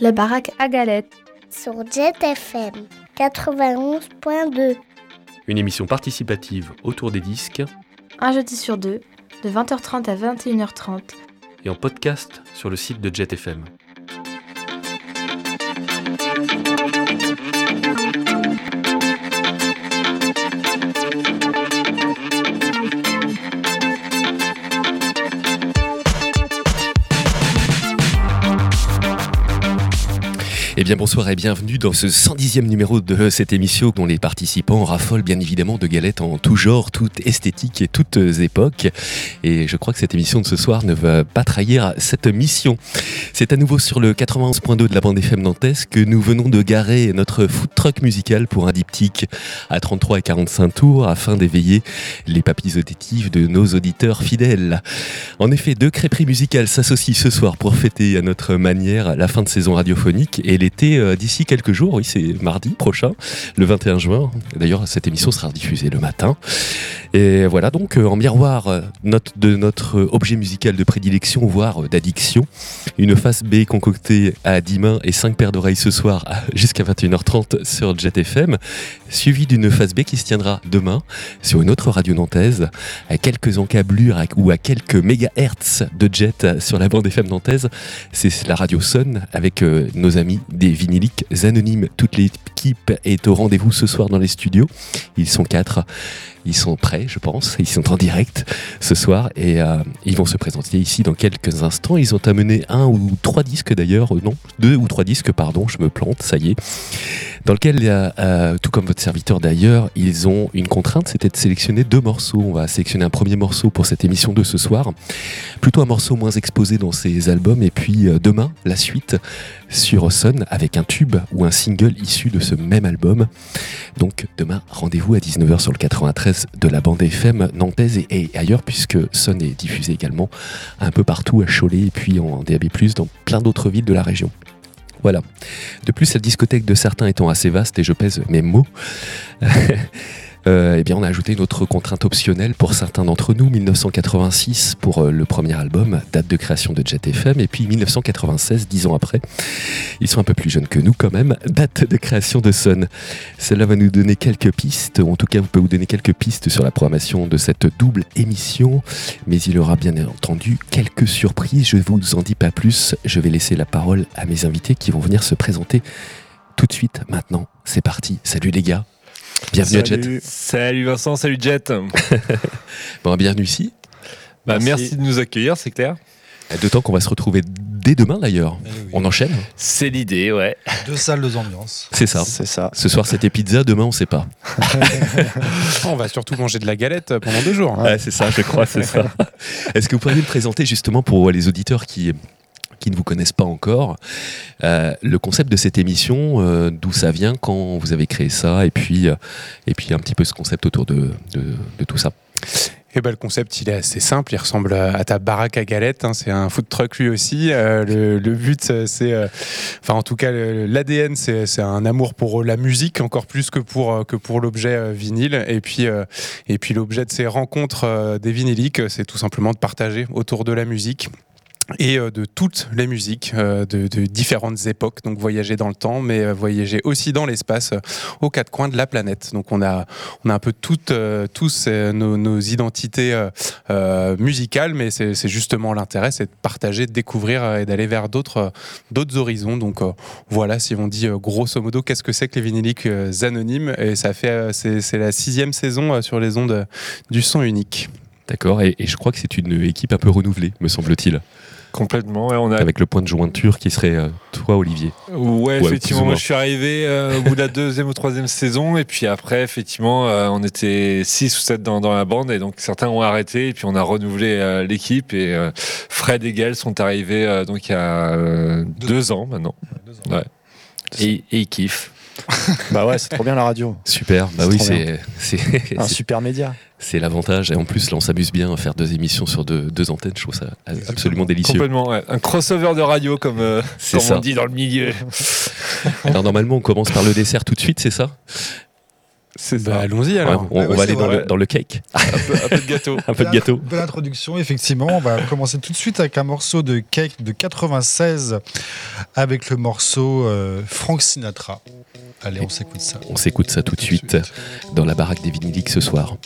La baraque à galettes. Sur Jet FM 91.2. Une émission participative autour des disques. Un jeudi sur deux, de 20h30 à 21h30. Et en podcast sur le site de Jet FM. Eh bien bonsoir et bienvenue dans ce 110e numéro de cette émission dont les participants raffolent bien évidemment de galettes en tout genre, toute esthétique et toutes époques. Et je crois que cette émission de ce soir ne va pas trahir cette mission. C'est à nouveau sur le 91.2 de la bande FM Nantes que nous venons de garer notre food truck musical pour un diptyque à 33 et 45 tours afin d'éveiller les papilles auditives de nos auditeurs fidèles. En effet, deux crêperies musicales s'associent ce soir pour fêter à notre manière la fin de saison radiophonique et les euh, d'ici quelques jours, oui c'est mardi prochain, le 21 juin. D'ailleurs cette émission sera diffusée le matin. Et voilà donc euh, en miroir euh, note de notre objet musical de prédilection, voire d'addiction, une face B concoctée à 10 mains et 5 paires d'oreilles ce soir jusqu'à 21h30 sur Jet FM, suivie d'une face B qui se tiendra demain sur une autre radio nantaise, à quelques encablures ou à quelques mégahertz de jet sur la bande FM nantaise. C'est la radio Sun avec nos amis des vinyliques anonymes. Toute l'équipe est au rendez-vous ce soir dans les studios. Ils sont quatre. Ils sont prêts, je pense. Ils sont en direct ce soir et euh, ils vont se présenter ici dans quelques instants. Ils ont amené un ou trois disques d'ailleurs, euh, non, deux ou trois disques, pardon, je me plante, ça y est. Dans lequel, euh, tout comme votre serviteur d'ailleurs, ils ont une contrainte, c'était de sélectionner deux morceaux. On va sélectionner un premier morceau pour cette émission de ce soir, plutôt un morceau moins exposé dans ces albums, et puis demain, la suite sur Sun avec un tube ou un single issu de ce même album. Donc demain, rendez-vous à 19h sur le 93 de la bande FM nantaise et, ailleurs, puisque Sun est diffusé également un peu partout à Cholet et puis en DAB+, dans plein d'autres villes de la région. Voilà. De plus, la discothèque de certains étant assez vaste, et je pèse mes mots, euh, eh bien, on a ajouté une autre contrainte optionnelle pour certains d'entre nous, 1986 pour euh, le premier album, date de création de Jet FM, et puis 1996, dix ans après. Ils sont un peu plus jeunes que nous quand même, date de création de Sun. Cela va nous donner quelques pistes, en tout cas, vous pouvez vous donner quelques pistes sur la programmation de cette double émission, mais il y aura bien entendu quelques surprises. Je ne vous en dis pas plus, je vais laisser la parole à mes invités qui vont venir se présenter tout de suite maintenant. C'est parti. Salut les gars. Bienvenue salut. à Jet. Salut Vincent, salut Jet. bon, bienvenue ici. Bah, merci. merci. de nous accueillir, c'est clair. D'autant qu'on va se retrouver dès demain d'ailleurs. Eh oui. On enchaîne C'est l'idée, ouais. Deux salles, deux ambiances. C'est ça. C'est ça. Ce soir c'était pizza, demain on sait pas. on va surtout manger de la galette pendant deux jours. Hein. Ouais, c'est ça, je crois, c'est ça. Est-ce que vous pourriez me présenter justement pour les auditeurs qui qui ne vous connaissent pas encore, euh, le concept de cette émission, euh, d'où ça vient, quand vous avez créé ça, et puis, euh, et puis un petit peu ce concept autour de, de, tout ça. Et ben, le concept, il est assez simple. Il ressemble à ta baraque à galettes. Hein. C'est un food truck lui aussi. Le, but, c'est, enfin, en tout cas, l'ADN, c'est un amour pour la musique encore plus que pour que pour l'objet vinyle. Et puis, et puis l'objet de ces rencontres des vinyliques, c'est tout simplement de partager autour de la musique et euh, de toutes les musiques euh, de, différentes époques, donc voyager dans le temps, mais euh, voyager aussi dans l'espace, aux quatre coins de la planète. Donc on a, on a un peu toutes, tous nos, identités musicales, mais c'est justement l'intérêt, c'est de partager, de découvrir et d'aller vers d'autres horizons. Donc voilà, si on dit grosso modo, qu'est-ce que c'est que les vinyliques anonymes? Et ça fait, c'est la sixième saison sur les ondes du son unique. D'accord, et je crois que c'est une équipe un peu renouvelée, me semble-t-il. Complètement, ouais, on a... avec le point de jointure qui serait euh, toi, Olivier. Ouais, ouais effectivement, moi je suis arrivé euh, au bout de la deuxième ou troisième saison, et puis après, effectivement, euh, on était six ou sept dans, dans, la bande, et donc certains ont arrêté, et puis on a renouvelé euh, l'équipe, et Fred et Gaël sont arrivés donc il y a deux, deux, ans maintenant. Deux ans. Ouais. Et, et ils kiffent. bah ouais, c'est trop bien la radio. Super, bah oui, c'est un super média. C'est l'avantage. Et en plus, là, on s'amuse bien à faire deux émissions sur deux, deux antennes. Je trouve ça absolument délicieux. Complètement, ouais. Un crossover de radio, comme, euh, comme ça. on dit dans le milieu. Alors, normalement, on commence par le dessert tout de suite, c'est ça? C'est bah, Allons-y alors. on, va aller dans le, dans le, cake. un, peu, de gâteau. un peu de gâteau. Belle introduction, effectivement. On va commencer tout de suite avec un morceau de cake de 96 avec le morceau euh, Frank Sinatra. Allez, on s'écoute ça. On s'écoute ça tout de suite, dans la baraque des vinyliques ce soir.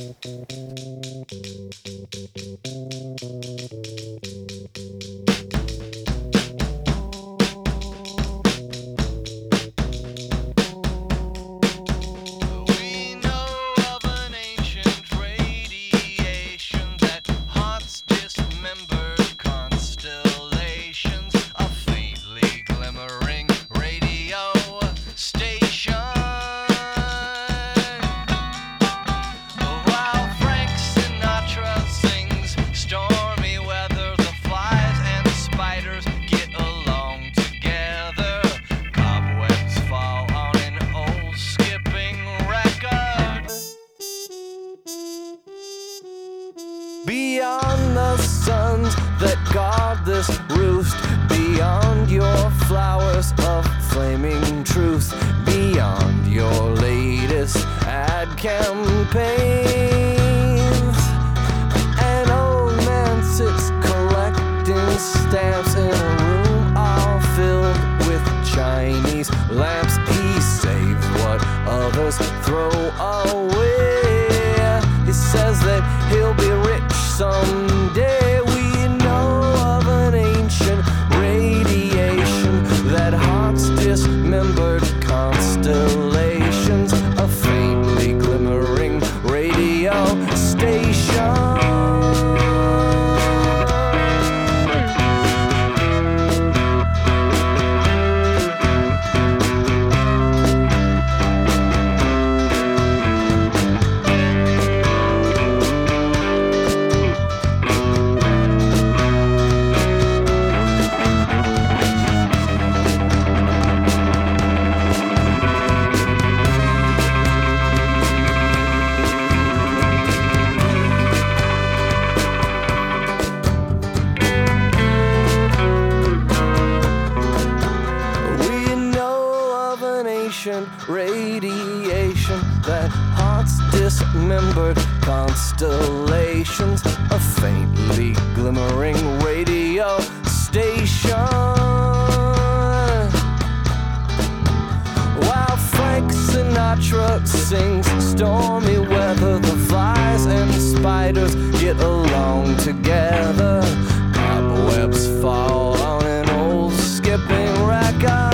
the suns that guard this roost. Beyond your flowers of flaming truth, beyond your latest ad campaigns. An old man sits collecting stamps in a room all filled with Chinese lamps. He saves what others throw away. He says that he'll be rich someday. constellations, a faintly glimmering radio station. While Frank Sinatra sings stormy weather, the flies and spiders get along together. Cobwebs fall on an old skipping record.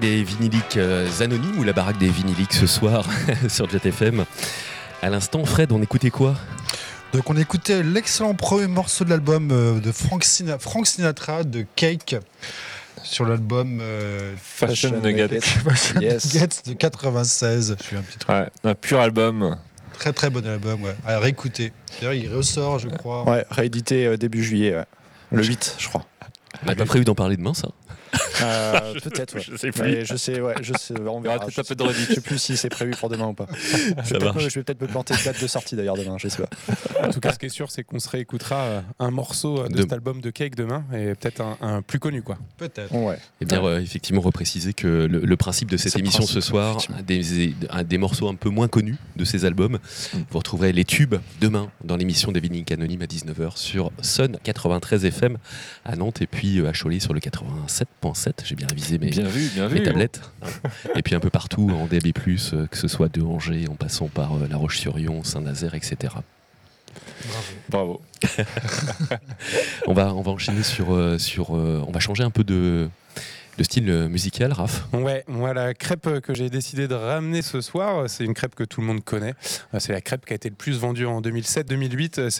Des vinyliques euh, anonymes ou la baraque des vinyliques ce soir sur Jet FM. À l'instant, Fred, on écoutait quoi? Donc on écoutait l'excellent premier morceau de l'album euh, de Frank, Sinatra de Cake sur l'album euh, Fashion, Nuggets de 96. Je suis un petit truc. un pur album. Très très bon album, ouais. À réécouter. D'ailleurs, il ressort, je crois. Ouais, réédité début juillet, le 8, je crois. On n'a pas prévu d'en parler demain, ça? Euh, peut-être, ouais. Je sais plus. je sais, ouais, je sais, on verra. Je sais, sais plus si c'est prévu pour demain ou pas. je, vais peut-être me, planter de date de sortie d'ailleurs demain, je sais pas. En tout cas, ce qui est sûr, c'est qu'on se réécoutera euh, un morceau euh, de, cet album de Cake demain et peut-être un, plus connu, quoi. Peut-être. Ouais. Et bien, effectivement, repréciser que le, principe de cette émission ce soir, des, des, morceaux un peu moins connus de ces albums, mm. vous retrouverez les tubes demain dans l'émission David Link Anonyme à 19h sur Sun 93 FM à Nantes et puis à Cholet sur le 87.7. J'ai bien révisé mes, bien vu, bien mes tablettes. et puis un peu partout en DAB+, euh, que ce soit de Angers en passant par euh, La Roche-sur-Yon, Saint-Nazaire, etc. Bravo. on, va, on va enchaîner sur. Euh, sur on va changer un peu de, de style euh, musical, Raph Ouais, moi la crêpe que j'ai décidé de ramener ce soir, c'est une crêpe que tout le monde connaît. C'est la crêpe qui a été le plus vendue en 2007-2008.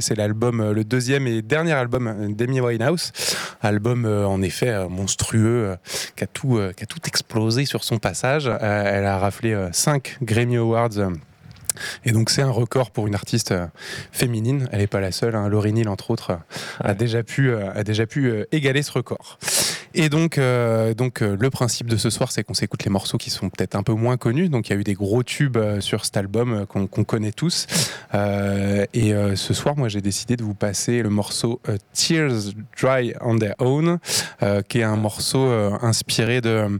C'est l'album, le, deuxième et dernier album d'Amy Winehouse. Album en effet monstrueux, qui a, tout, qui a tout explosé sur son passage. Elle a raflé 5 Grammy Awards et donc c'est un record pour une artiste euh, féminine. Elle n'est pas la seule. Hein. Laurie Neal, entre autres, a déjà pu, euh, a déjà pu euh, égaler ce record. Et donc, donc le principe de ce soir, c'est qu'on s'écoute les morceaux qui sont peut-être un peu moins connus. Donc il y a eu des gros tubes sur cet album qu'on connaît tous. et ce soir, moi, j'ai décidé de vous passer le morceau Tears Dry on Their Own, qui est un morceau inspiré de,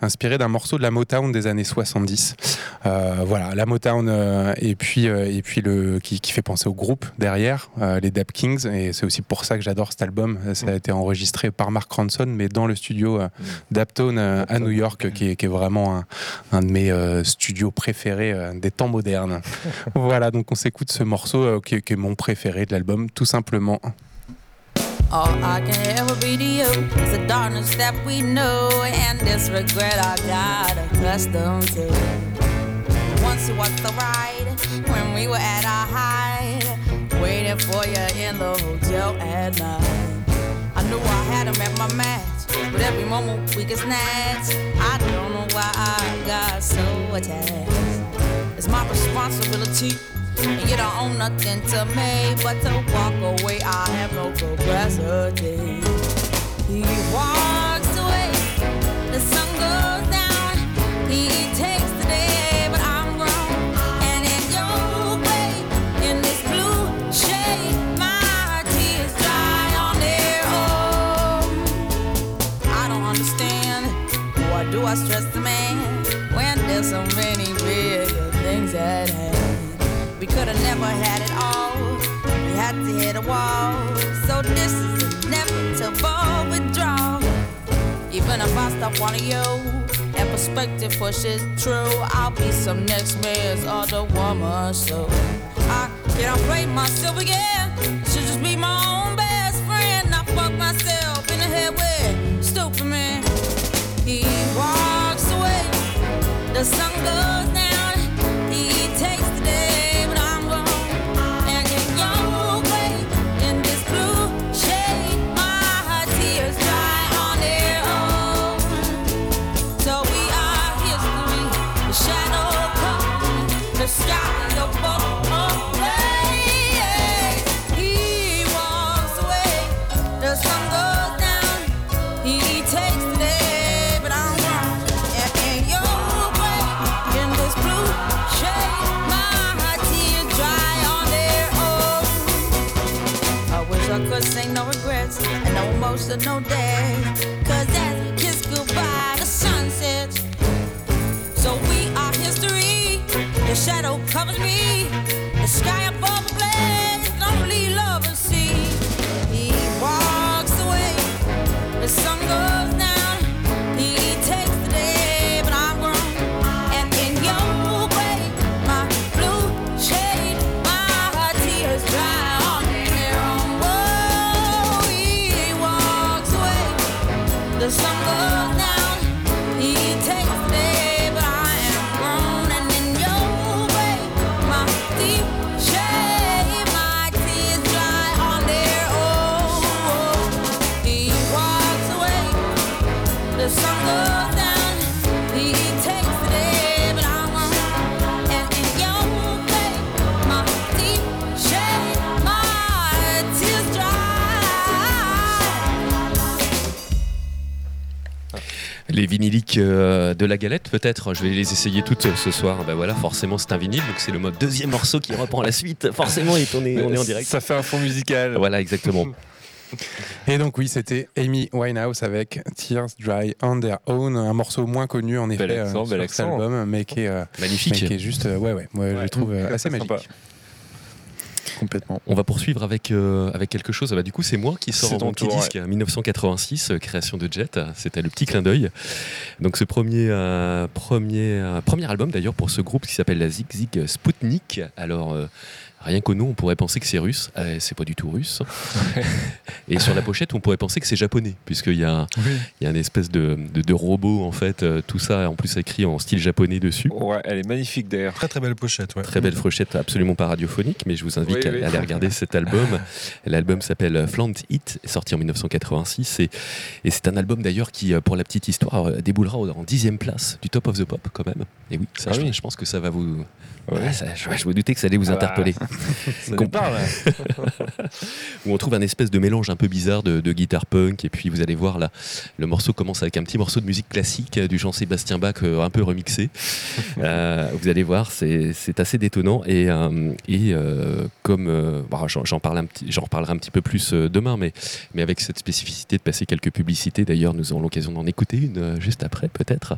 inspiré d'un morceau de la Motown des années 70. voilà, la Motown euh, et puis euh, et puis le qui, fait penser au groupe derrière, euh, les Dap Kings. Et c'est aussi pour ça que j'adore cet album. Ça a été enregistré par Mark Ronson, mais dans le studio mm. Daptone à New York, qui est, vraiment un, de mes studios préférés des temps modernes. voilà, donc on s'écoute ce morceau qui, est mon préféré de l'album, tout simplement. All I can ever be to you is the darkness that we know and this regret I got accustomed to. once it was the ride when we were at our height, waiting for you in the hotel at night. I knew I had him at my match, but every moment we get snatched. I don't know why I got so attached. It's my responsibility, and you don't own nothing to me but to walk away. I have no capacity. He walks away, the sun goes down. He takes do I stress the man when there's so many bigger things at hand? We could have never had it all. We had to hit a wall. So this is inevitable withdrawal. Even if I stop wanting you and perspective pushes true, I'll be some next man's other woman. So I can't play myself again. Should just be my own the sun goes no day. Cause as we kiss goodbye, the sun sets. So we are history. The shadow covers me. Les vinyliques euh, de la galette, peut-être. Je vais les essayer toutes ce soir. Ben voilà, forcément, c'est un vinyle, donc c'est le mode deuxième morceau qui reprend la suite. Forcément, et on est, on est en direct. Ça fait un fond musical. Voilà, exactement. Et donc oui, c'était Amy Winehouse avec Tears Dry on Their Own, un morceau moins connu en effet bel accent, euh, sur album, mais qui est euh, magnifique, qui est juste ouais ouais, moi je le trouve assez magique. Complètement. On va poursuivre avec, euh, avec quelque chose. Ah bah, du coup, c'est moi qui sors mon petit disque, 1986, euh, création de Jet. C'était le petit clin d'œil. Donc, ce premier, euh, premier, premier album d'ailleurs pour ce groupe qui s'appelle la Zig Zig Sputnik. Alors, Rien qu'au nom, on pourrait penser que c'est russe. Euh, c'est pas du tout russe. et sur la pochette, on pourrait penser que c'est japonais, puisqu'il y a, il y a une espèce de, de, robot, en fait. Euh, tout ça, en plus, écrit en style japonais dessus. Ouais, elle est magnifique d'ailleurs. Très très belle pochette. Ouais. Très belle pochette, absolument pas radiophonique, mais je vous invite à, aller regarder cet album. L'album s'appelle Flaunt It, sorti en 1986. Et, et c'est un album d'ailleurs qui, euh, pour la petite histoire, déboulera en dixième place du Top of the Pop quand même. Et oui, ça, ah je, pense que ça va vous. je, je, me doutais que ça allait vous ah bah, ça parle. Où on trouve un espèce de mélange un peu bizarre de, guitare punk. Et puis vous allez voir là, le morceau commence avec un petit morceau de musique classique euh, du Jean-Sébastien Bach euh, un peu remixé. Euh, vous allez voir, c'est assez détonnant. Et, et comme bah, j'en parle un petit, reparlerai un petit peu plus demain, mais, mais avec cette spécificité de passer quelques publicités. D'ailleurs, nous aurons l'occasion d'en écouter une juste après, peut-être.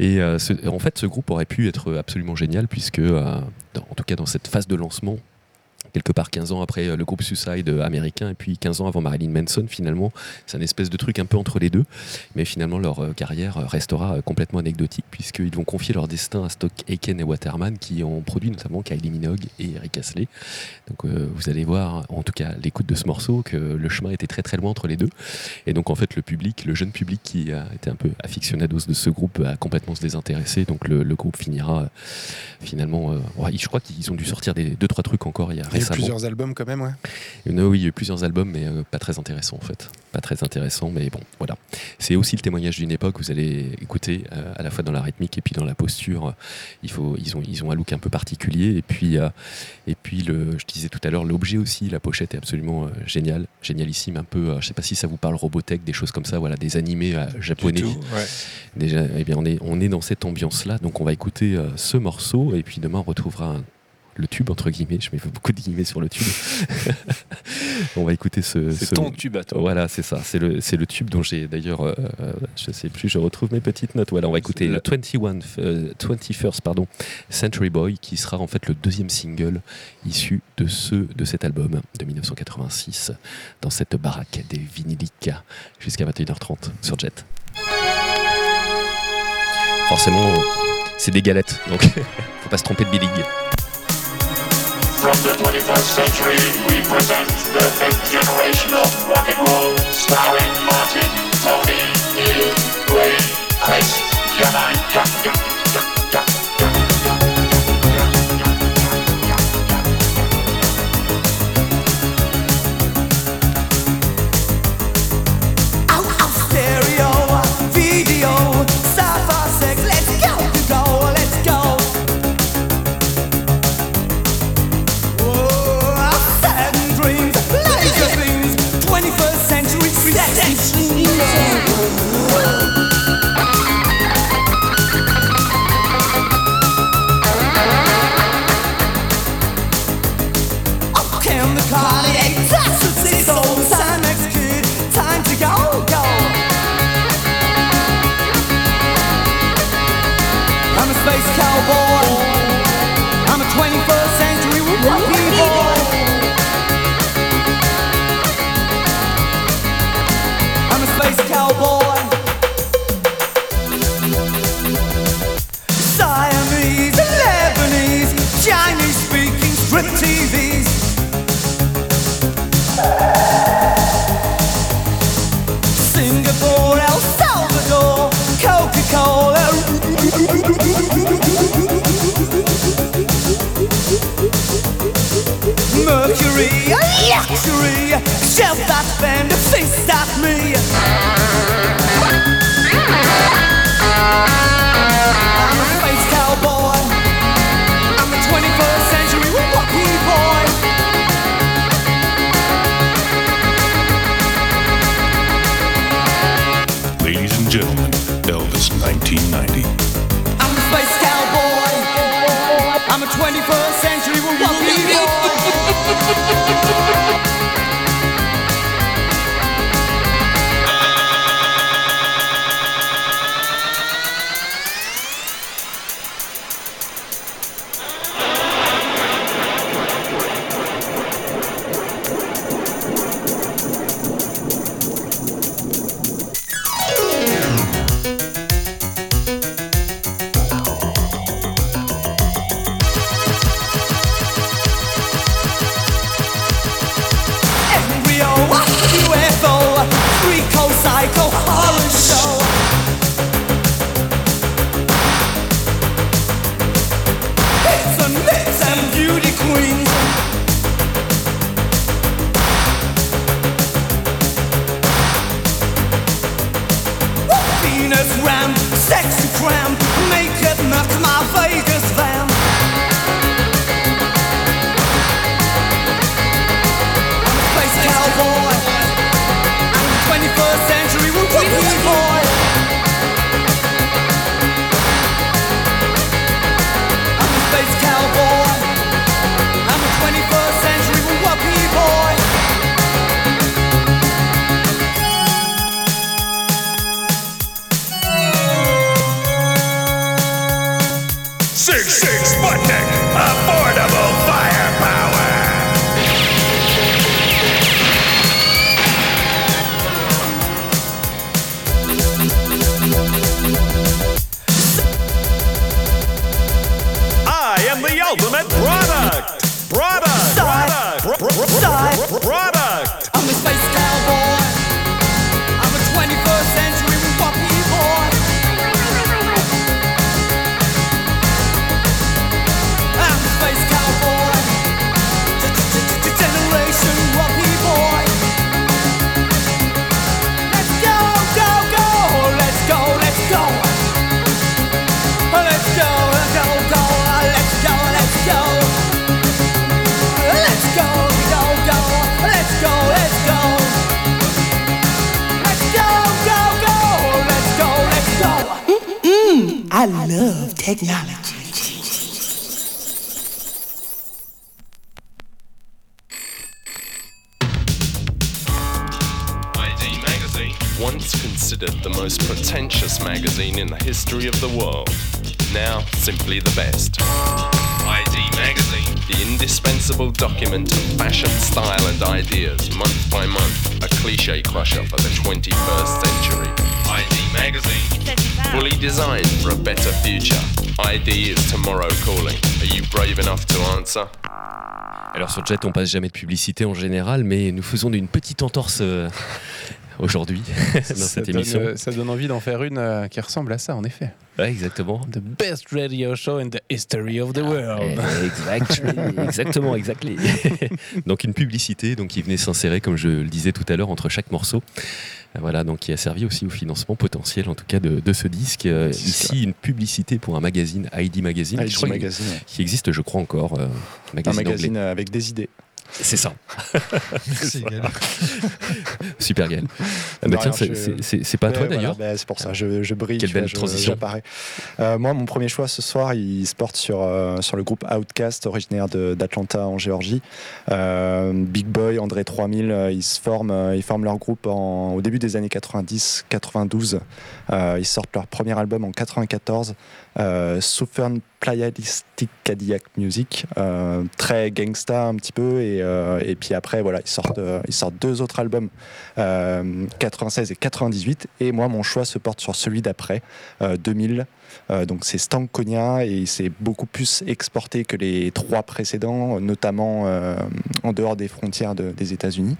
Et en fait, ce groupe aurait pu être absolument génial puisque, en tout cas dans cette phase de lancement, quelque part 15 ans après euh, le groupe Suicide euh, américain et puis 15 ans avant Marilyn Manson finalement. C'est un espèce de truc un peu entre les deux. Mais finalement leur euh, carrière restera complètement anecdotique puisqu'ils vont confier leur destin à Stock Aiken et Waterman qui ont produit notamment Kylie Minogue et Eric Astley. Donc vous allez voir, en tout cas l'écoute de ce morceau, que le chemin était très très loin entre les deux. Et donc en fait le public, le jeune public qui a été un peu aficionados de ce groupe a complètement se désintéressé. Donc le, groupe finira finalement... je crois qu'ils ont dû sortir des deux trois trucs encore il y a plusieurs albums quand même, ouais. oui, il y a eu plusieurs albums, mais euh, pas très intéressants en fait. Pas très intéressants, mais bon, voilà. C'est aussi le témoignage d'une époque. Vous allez écouter euh, à la fois dans la rythmique et puis dans la posture. Il faut, ils ont, ils ont un look un peu particulier. Et puis, euh, et puis le, je disais tout à l'heure, l'objet aussi, la pochette est absolument géniale, génialissime. Un peu, je sais pas si ça vous parle, Robotech, des choses comme ça, voilà, des animés japonais. Déjà, eh bien, on est, on est dans cette ambiance-là. Donc, on va écouter ce morceau et puis demain on retrouvera un le tube entre guillemets. Je mets beaucoup de guillemets sur le tube. on va écouter ce. C'est ton tube à toi. Voilà, c'est ça. C'est le, c'est le tube dont j'ai d'ailleurs, euh, je sais plus, je retrouve mes petites notes. Voilà, on va écouter le 21, 21st pardon, Century Boy, qui sera en fait le deuxième single issu de ce de cet album de 1986 dans cette baraque des vinyliques jusqu'à 21h30 sur Jet. Forcément, c'est des galettes, donc faut pas se tromper de billing. From the 21st century, we present the fifth generation of rock and roll, starring Martin, Tony, Neil, Chris, Yana, 666 magazine in the history of the world. Now, simply the best. ID Magazine. The indispensable document of fashion, style, and ideas, month by month. A cliche crusher for the 21st century. ID Magazine. Fully designed for a better future. ID is tomorrow calling. Are you brave enough to answer? Alors sur Jet, on passe jamais de publicité en général, mais nous faisons une petite entorse euh, aujourd'hui dans ça cette donne, émission. euh, ça donne envie d'en faire une euh, qui ressemble à ça, en effet. Ouais, exactement. The best radio show in the history of the world. Eh, Exactly, exactement, exactly. donc une publicité donc qui venait s'insérer, comme je le disais tout à l'heure, entre chaque morceau. Euh, Voilà, donc qui a servi aussi au financement potentiel, en tout cas, de, de ce disque. Euh, Ici, une publicité pour un magazine, ID Magazine, ID qui existe, je crois encore. Un magazine magazine anglais. avec des idées. C'est ça. Merci, Gaël. Super Gaël. Ah bah tiens, c'est- je- pas à toi voilà, d'ailleurs bah, c'est pour ça, je, je brille. Quelle vois, belle je- transition. Euh, moi, mon premier choix ce soir, il se porte sur, euh, sur le groupe Outcast, originaire d'Atlanta en Géorgie. Euh, Big Boy, André 3000, euh, ils, se forment, ils forment leur groupe en- au début des années 90-92. Euh, ils sortent leur premier album en 94, euh, Southern Playalistic Cadillac Music, euh, très gangsta un petit peu. Et, euh, et puis après, voilà, ils sortent, euh, ils sortent deux autres albums, euh, 96 et 98. Et moi, mon choix se porte sur celui d'après, euh, 2000. Euh, donc c'est Stankonia et c'est beaucoup plus exporté que les trois précédents, notamment euh, en dehors des frontières de- des États-Unis.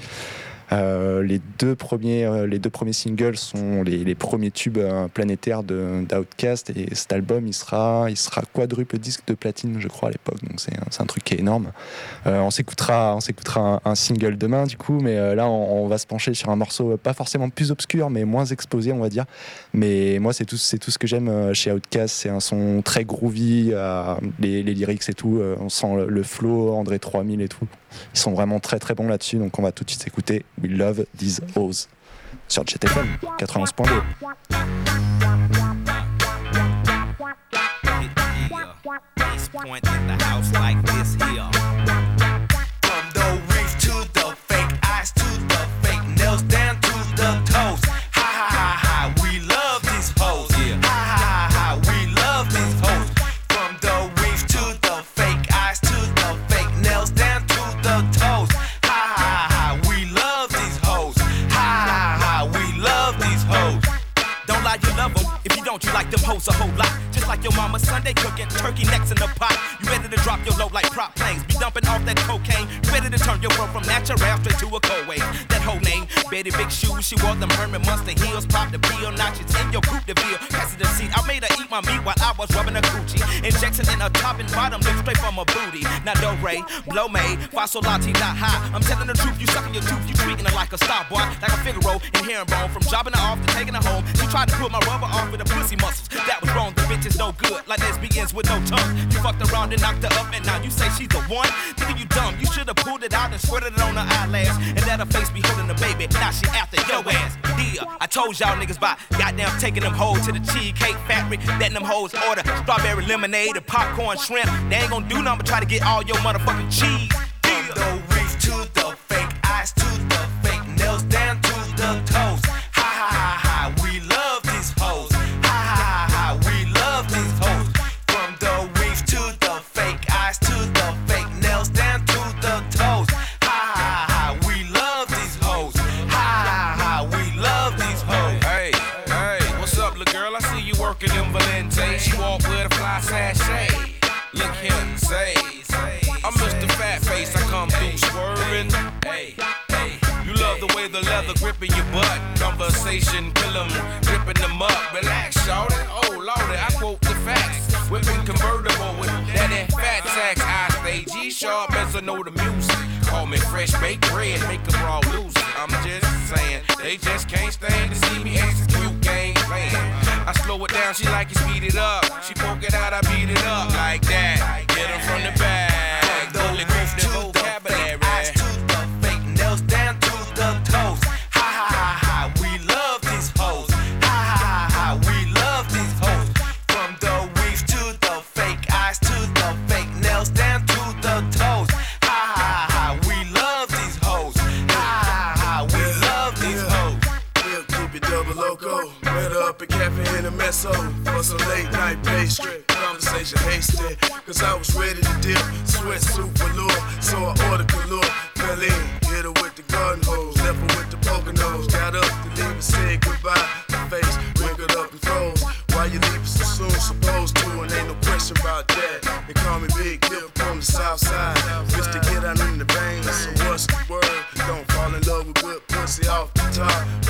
Euh, les, deux premiers, euh, les deux premiers singles sont les, premiers tubes euh, planétaires d'Outcast. Et cet album il sera, il sera quadruple disque de platine je crois à l'époque. Donc c'est un, truc qui est énorme. On s'écoutera un, un single demain du coup. Mais là on, va se pencher sur un morceau pas forcément plus obscur mais moins exposé on va dire. Mais moi c'est tout, tout ce que j'aime chez Outkast c'est un son très groovy les, lyrics et tout on sent le, le flow André 3000 et tout ils sont vraiment très très bons là-dessus donc on va tout de suite écouter We Love These Hoes sur GTFM 91.2 East Point in the house like this here. From the reef to Sunday cooking turkey necks in the pot. You ready to drop your low like prop planes. Be dumping off that cocaine. You ready to turn your world from natural straight to a cold wave. That whole name, Betty Big Shoes. She wore them Herman Mustang heels. Pop the pill, notches in your coupe de ville. Pass the seat. I made her eat my meat while I was rubbing her coochie. Injection in her top and bottom, lick straight from her booty. Now do re, blow me, fasolati, not high. I'm telling the truth, you sucking your tooth, you treating her like a star boy, like a Figaro and herringbone. From dropping her off to taking her home, she tried to pull my rubber off with her pussy muscles. That was wrong, the bitch is no good, like lesbians with no tongue. You fucked around and knocked her up, and now you say she's the one. Nigga, you dumb. You should have pulled it out and squirted it on her eyelash, and let her face be holding the baby. Now she after your ass. Yeah, I told y'all niggas by goddamn taking them hoes to the cheesecake factory, letting them hoes order strawberry lemonade and popcorn shrimp. They ain't gonna do nothing but try to get all your motherfucking cheese. From the reef to the fake eyes to the fake nails down to the toes. Caliente. She walk with a fly sachet. Look here, say, I'm Mr. Fat Face. I come through swerving. Hey, hey. You love the way the leather gripping your butt. Conversation, kill 'em, gripping them up. Relax, shorty. Oh, lordy, I quote the facts. Whipping convertible with that fat tax. I stay G sharp as I know the music. Call me fresh baked bread, make them raw loose. I'm just saying, they just can't stand to see me execute game plan. I slow it down, she like it speed it up. She poke it out, I beat it up like that. Get 'em from the back. Bullet proof the a. For some late night pastry. Conversation hasty. Cause I was ready to dip. Sweatsuit velour. So I ordered galore. Fell in. Hit her with the garden hose. Left her with the poker nose. Got up to leave and said goodbye. Her face wrinkled up and froze. Why you leave so soon? Supposed to. And ain't no question about that. They call me Big Dip from the south side. Just to get out in the veins. So what's the word? Don't fall in love with good pussy off the top.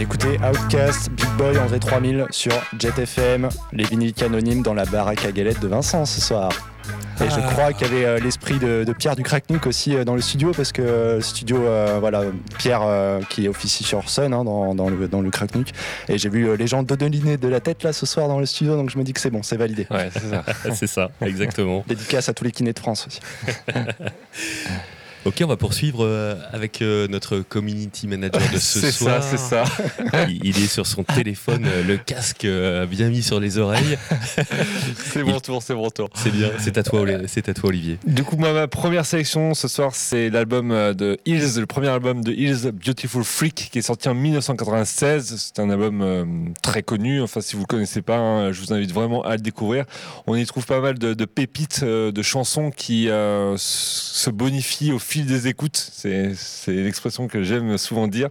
Écoutait Outcast, Big Boy, André 3000 sur Jet FM, les vinyles canonymes dans la baraque à galettes de Vincent ce soir. Et je Ah. crois qu'il y avait euh, l'esprit de, de Pierre du Cracknook aussi euh, dans le studio, parce que euh, le studio, euh, voilà, Pierre euh, qui officie sur Sun hein, dans, dans le, dans le Cracknook. Et j'ai vu euh, les gens dodeliner de la tête là ce soir dans le studio, donc je me dis que c'est bon, c'est validé. Ouais, c'est ça. c'est ça, exactement. Dédicace à tous les kinés de France aussi. Ok, on va poursuivre euh, avec euh, notre community manager de ce C'est soir. ça, c'est ça. Il, est sur son téléphone, euh, le casque bien mis sur les oreilles. C'est mon tour, c'est mon tour. C'est bien, c'est à toi, c'est à toi, Olivier. Du coup, moi, ma première sélection ce soir, c'est l'album de Hills, le premier album de Hills, Beautiful Freak, qui est sorti en 1996. C'est un album très connu. Enfin, si vous le connaissez pas, hein, je vous invite vraiment à le découvrir. On y trouve pas mal de, de pépites de chansons qui euh, se bonifient au fil des écoutes. C'est l'expression que j'aime souvent dire.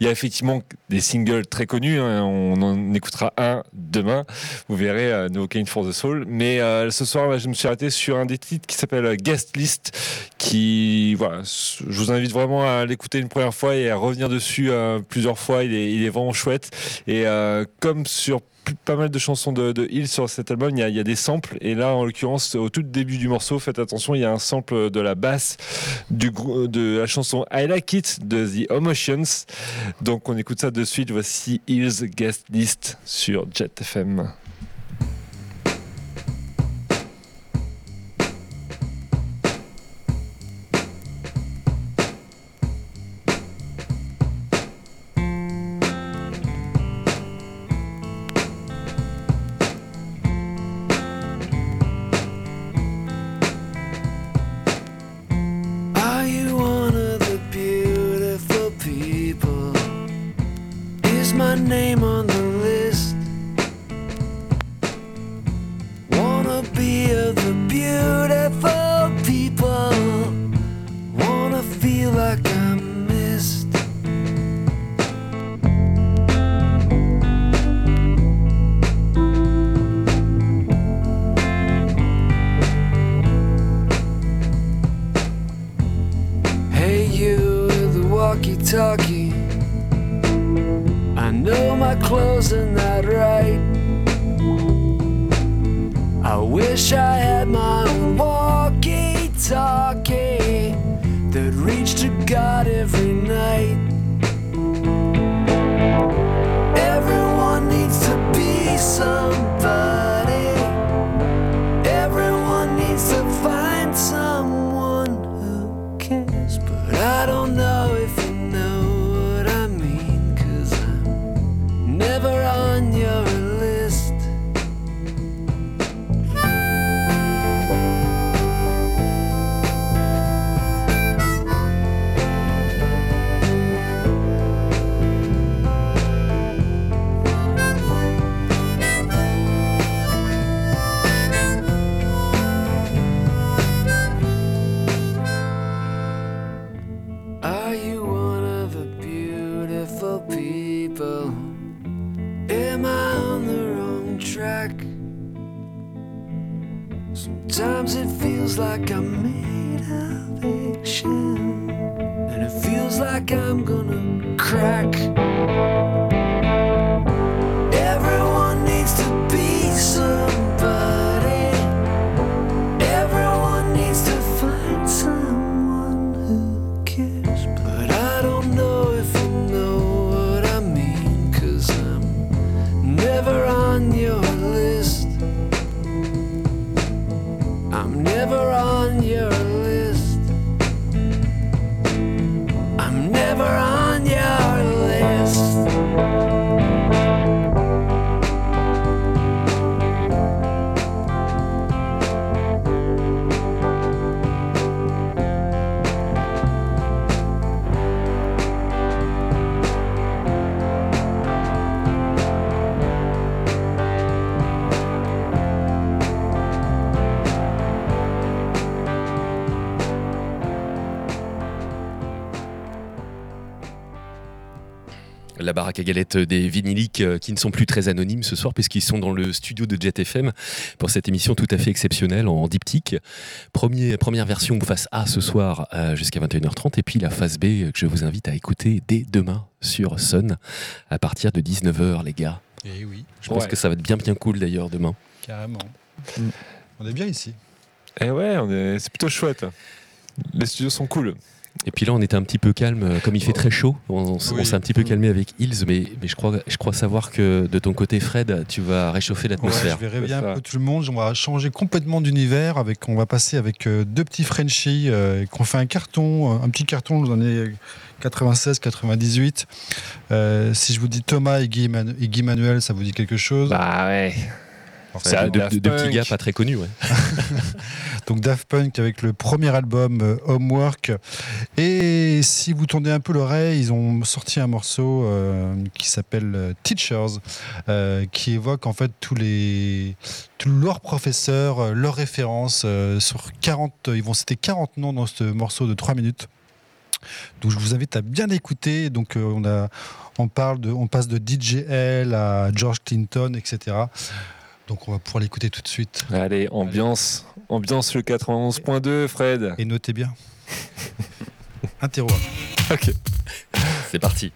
Il y a effectivement des singles très connus. hein. On en écoutera un demain. Vous verrez euh, No Cane for the Soul. Mais euh, ce soir, bah, je me suis arrêté sur un des titres qui s'appelle euh, Guest List. Qui, voilà, je vous invite vraiment à l'écouter une première fois et à revenir dessus euh, plusieurs fois. Il est, vraiment chouette. Et comme sur pas mal de chansons de, Hill sur cet album, il y, a, des samples. Et là, en l'occurrence, au tout début du morceau, faites attention, il y a un sample de la basse de la chanson I Like It de The Emotions. Donc on écoute ça de suite. Voici Hill's Guest List sur Jet FM. Feel like I'm missed? Hey, you with the walkie talkie. I know my clothes are not right. I wish I had my God every night. Des vinyliques euh, qui ne sont plus très anonymes ce soir puisqu'ils sont dans le studio de Jet FM pour cette émission tout à fait exceptionnelle en diptyque. Premier, première version face A ce soir euh, jusqu'à 21h30 et puis la phase B que je vous invite à écouter dès demain sur Sun à partir de 19h les gars. Eh oui, Je pense Ouais. que ça va être bien bien cool d'ailleurs demain. carrément. On est bien ici. Et ouais, on est... c'est plutôt chouette. Les studios sont cool. Et puis là, on était un petit peu calme, euh, comme il fait très chaud. On, Oui. s'est un petit peu calmé avec Hills, mais, mais je, crois, je crois savoir que de ton côté, Fred, tu vas réchauffer Ouais, l'atmosphère. je vais réveiller un peu tout le monde. On va changer complètement d'univers. Avec, on va passer avec euh, deux petits Frenchies euh, qui ont fait un carton, euh, un petit carton dans les années 96-98. Euh, si je vous dis Thomas et Guy, et Guy Manuel, ça vous dit quelque chose? Bah ouais. Ouais, ça, de, petits Punk. gars pas très connus, ouais. Donc Daft Punk avec le premier album euh, Homework. Et si vous tournez un peu l'oreille, ils ont sorti un morceau euh, qui s'appelle euh, Teachers, euh, qui évoque en fait tous les tous leurs professeurs, leurs références euh, sur 40. Ils vont citer 40 noms dans ce morceau de 3 minutes. Donc je vous invite à bien écouter. Donc on a, on parle de, on passe de DJL à George Clinton, etc. Donc on va pouvoir l'écouter tout de suite. Allez, ambiance. Ambiance le 91.2, Fred. Et notez bien. Un terroir. Ok. C'est parti.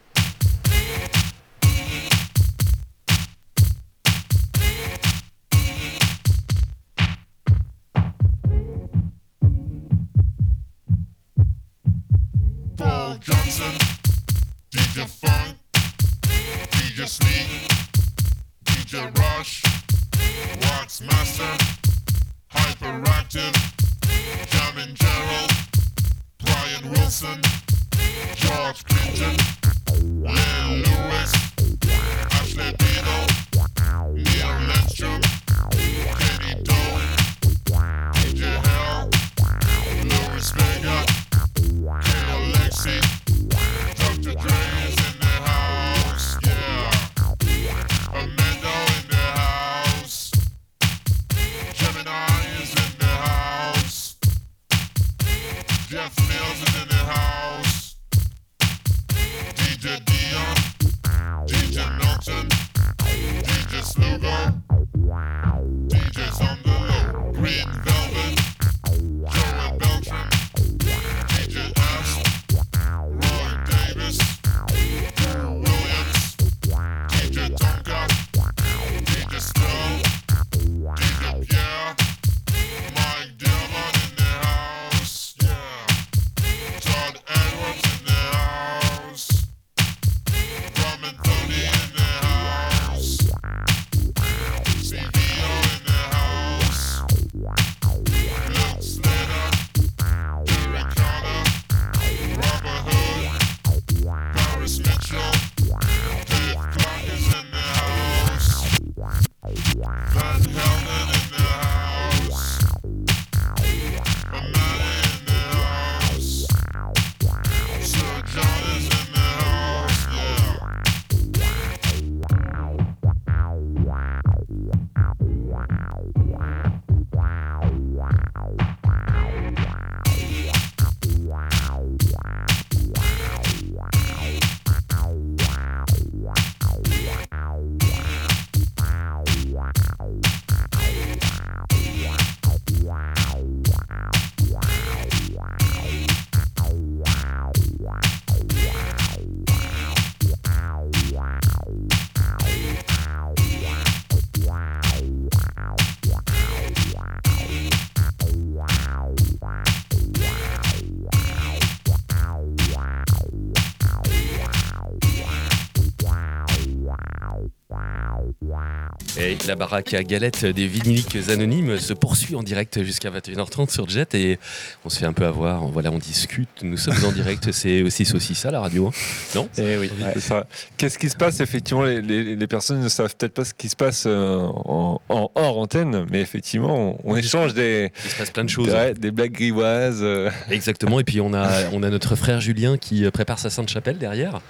La baraque à galettes des vinyliques anonymes se poursuit en direct jusqu'à 21h30 sur Jet et on se fait un peu avoir. Voilà, on discute. Nous sommes en direct. C'est aussi aussi ça la radio, hein? Non? Eh oui, ça. Qu'est-ce qui se passe? Effectivement, les, les- les personnes ne savent peut-être pas ce qui se passe euh, en, en hors antenne, mais effectivement, on, on échange des. Il se passe plein de choses. Ouais, des blagues grivoises. euh. Exactement. Et puis on a, on a notre frère Julien qui euh, prépare sa Sainte Chapelle derrière.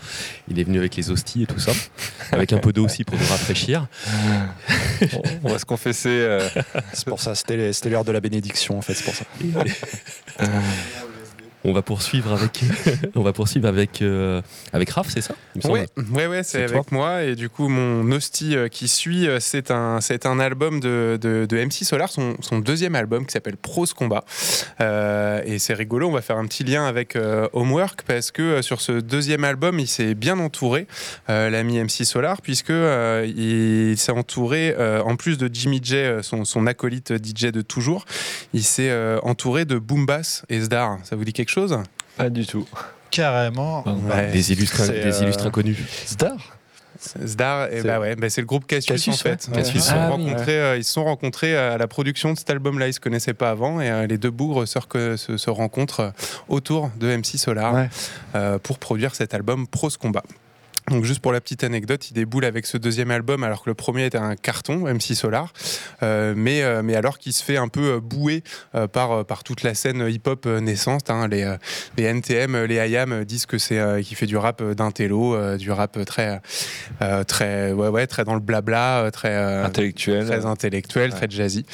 Il est venu avec les hosties et tout ça, avec un peu d'eau aussi pour nous rafraîchir. on va se confesser. euh, C'est pour ça, c'était l'heure de la bénédiction en fait, c'est pour ça. On va poursuivre avec, on va poursuivre avec, euh, avec Raph, c'est ça il me semble Ouais, ouais, c'est avec moi. Et du coup, mon hostie euh, qui suit, euh, c'est un, c'est un album de, de, de MC Solar, son, son deuxième album qui s'appelle Prose Combat. Euh, et c'est rigolo, on va faire un petit lien avec euh, Homework parce que sur ce deuxième album, il s'est bien entouré, l'ami MC Solar, puisque il s'est entouré, en plus de Jimmy J, son, son acolyte DJ de toujours, il s'est entouré de Boombass et Zdar. Ça vous dit quelque chose Pas du tout. Carrément. Ouais. Des illustres, des euh, illustres inconnus. Zdar Zdar, et C'est- bah ouais, bah c'est le groupe Cassius, Cassius, en fait. ouais. Ils se sont Ah oui. euh, ils se sont rencontrés à la production de cet album-là. Ils se connaissaient pas avant et euh, les deux bougres se, se- se rencontrent euh, autour de MC Solar Ouais. euh, pour produire cet album Prose Combat. Donc juste pour la petite anecdote, il déboule avec ce deuxième album alors que le premier était un carton, MC Solar, euh, mais, euh, mais alors qu'il se fait un peu euh, bouer euh, par, par toute la scène hip-hop naissante. hein. les, les NTM, les IAM disent que c'est qu'il fait du rap d'intello, du rap très, très, ouais, ouais, très dans le blabla, très Intellectuel. très intellectuel, très jazzy.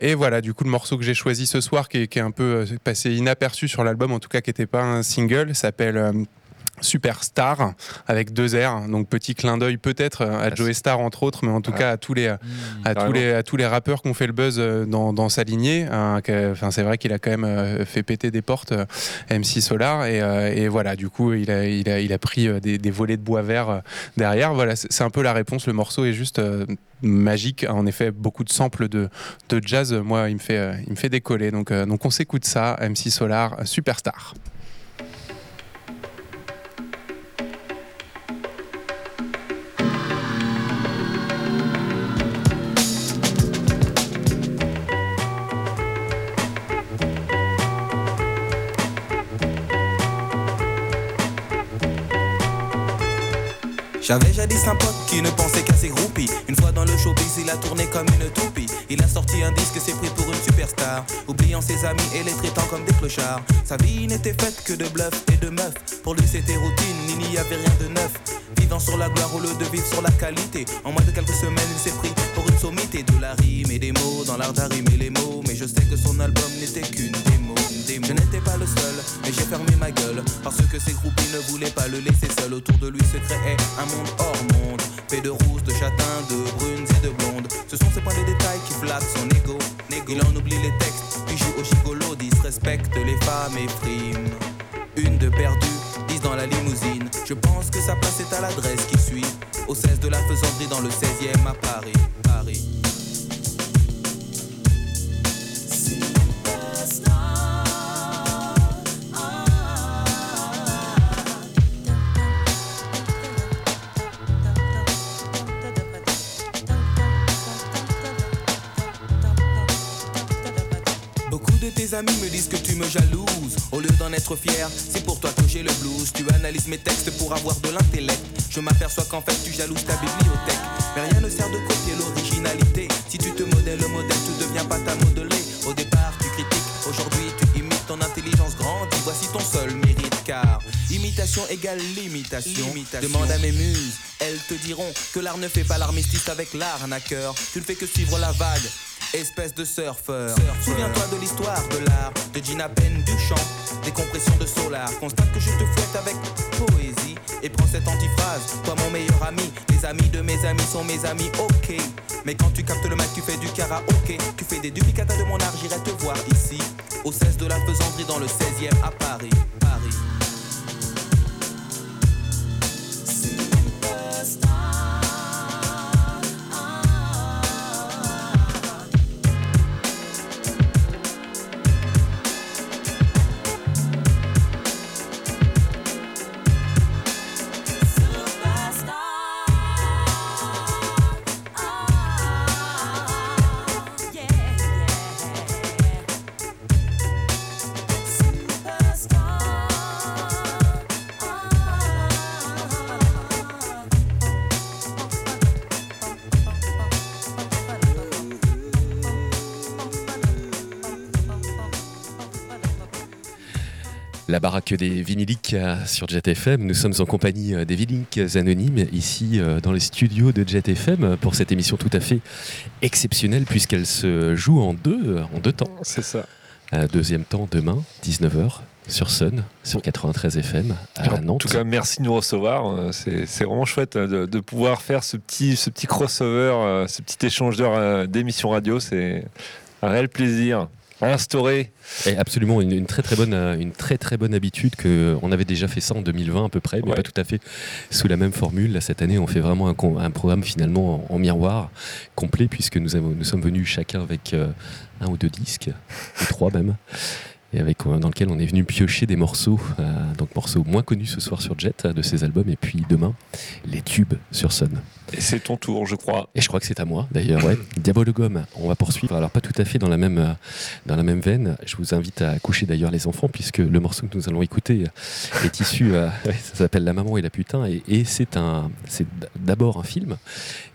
Et voilà, du coup, le morceau que j'ai choisi ce soir, qui est, qui est un peu passé inaperçu sur l'album, en tout cas qui n'était pas un single, s'appelle Superstar avec deux R. Donc petit clin d'œil peut-être euh, à Joe Star entre autres, mais en tout cas à tous les à tous Carrément. les à tous les rappeurs qui ont fait le buzz euh, dans, dans sa lignée. hein, Enfin c'est vrai qu'il a quand même euh, fait péter des portes euh, MC Solar et, euh, et voilà du coup il a il a, il a pris euh, des, des volets de bois vert euh, derrière. Voilà c'est un peu la réponse. Le morceau est juste euh, magique. En effet beaucoup de samples de de jazz. Moi il me fait euh, il me fait décoller. Donc euh, donc on s'écoute ça. MC Solar euh, Superstar. J'avais jadis un pote qui ne pensait qu'à ses groupies. Une fois dans le showbiz, il a tourné comme une toupie. Il a sorti un disque, s'est pris pour une superstar. Oubliant ses amis et les traitant comme des clochards. Sa vie n'était faite que de bluffs et de meufs. Pour lui, c'était routine, il n'y avait rien de neuf. Vivant sur la gloire au lieu de vivre sur la qualité. En moins de quelques semaines, il s'est pris pour une sommité de la rime et des mots. Dans l'art d'arrimer les mots. Mais je sais que son album n'était qu'une j'ai fermé ma gueule. Parce que ses groupies ne voulaient pas le laisser seul. Autour de lui se créait un monde hors monde. Fait de rousses, de châtains, de brunes et de blondes. Ce sont ces points de détail qui flattent son ego. Il en oublie les textes, puis joue au gigolo, disrespecte les femmes et frime. Une de perdue, dix dans la limousine. Je pense que sa place est à l'adresse qui suit. Au 16 de la faisanderie dans le 16e à Paris. Paris. Tes amis me disent que tu me jalouses. Au lieu d'en être fier, c'est pour toi que j'ai le blues. Tu analyses mes textes pour avoir de l'intellect. Je m'aperçois qu'en fait tu jalouses ta bibliothèque. Mais rien ne sert de copier l'originalité. Si tu te modèles le modèle, tu deviens pas ta modelée. Au départ, tu critiques, aujourd'hui tu imites ton intelligence grandit. Voici ton seul mérite car imitation égale limitation. Demande à mes muses, elles te diront que l'art ne fait pas l'armistice avec l'arnaqueur. Tu ne fais que suivre la vague. Espèce de surfeur. Souviens-toi de l'histoire de l'art, de Gina Penn Duchamp, des compressions de Solar. Constate que je te fouette avec poésie et prends cette antiphrase. Toi, mon meilleur ami, les amis de mes amis sont mes amis, ok. Mais quand tu captes le mic, tu fais du karaoké. Tu fais des duplicata de mon art, j'irai te voir ici, au 16 de la faisanderie dans le 16e à Paris. Paris. La baraque des vinyliques euh, sur Jet FM. Nous sommes en compagnie euh, des vinyliques anonymes ici euh, dans les studios de Jet FM pour cette émission tout à fait exceptionnelle puisqu'elle se joue en deux, en deux temps. C'est ça. Un deuxième temps demain, 19h sur Sun, sur 93 FM à En Nantes. tout cas, merci de nous recevoir. C'est vraiment chouette de, de pouvoir faire ce petit, ce petit crossover, ce petit échange d'émissions radio. C'est un réel plaisir instaurer. Et absolument une, une très très bonne euh, une très très bonne habitude que on avait déjà fait ça en 2020 à peu près mais Ouais. pas tout à fait sous la même formule là cette année on fait vraiment un, programme finalement en, en miroir complet puisque nous avons nous sommes venus chacun avec euh, un ou deux disques ou trois même et avec euh, dans lequel on est venu piocher des morceaux euh, donc morceaux moins connus ce soir sur Jet euh, de ses albums et puis demain les tubes sur Sun c'est ton tour, je crois. et je crois que c'est à moi d'ailleurs. Ouais. On va poursuivre. Alors pas tout à fait dans la même, euh, dans la même veine. Je vous invite à coucher d'ailleurs les enfants puisque le morceau que nous allons écouter euh, est issu, euh, ça s'appelle La maman et la putain et, et c'est un, c'est d'abord un film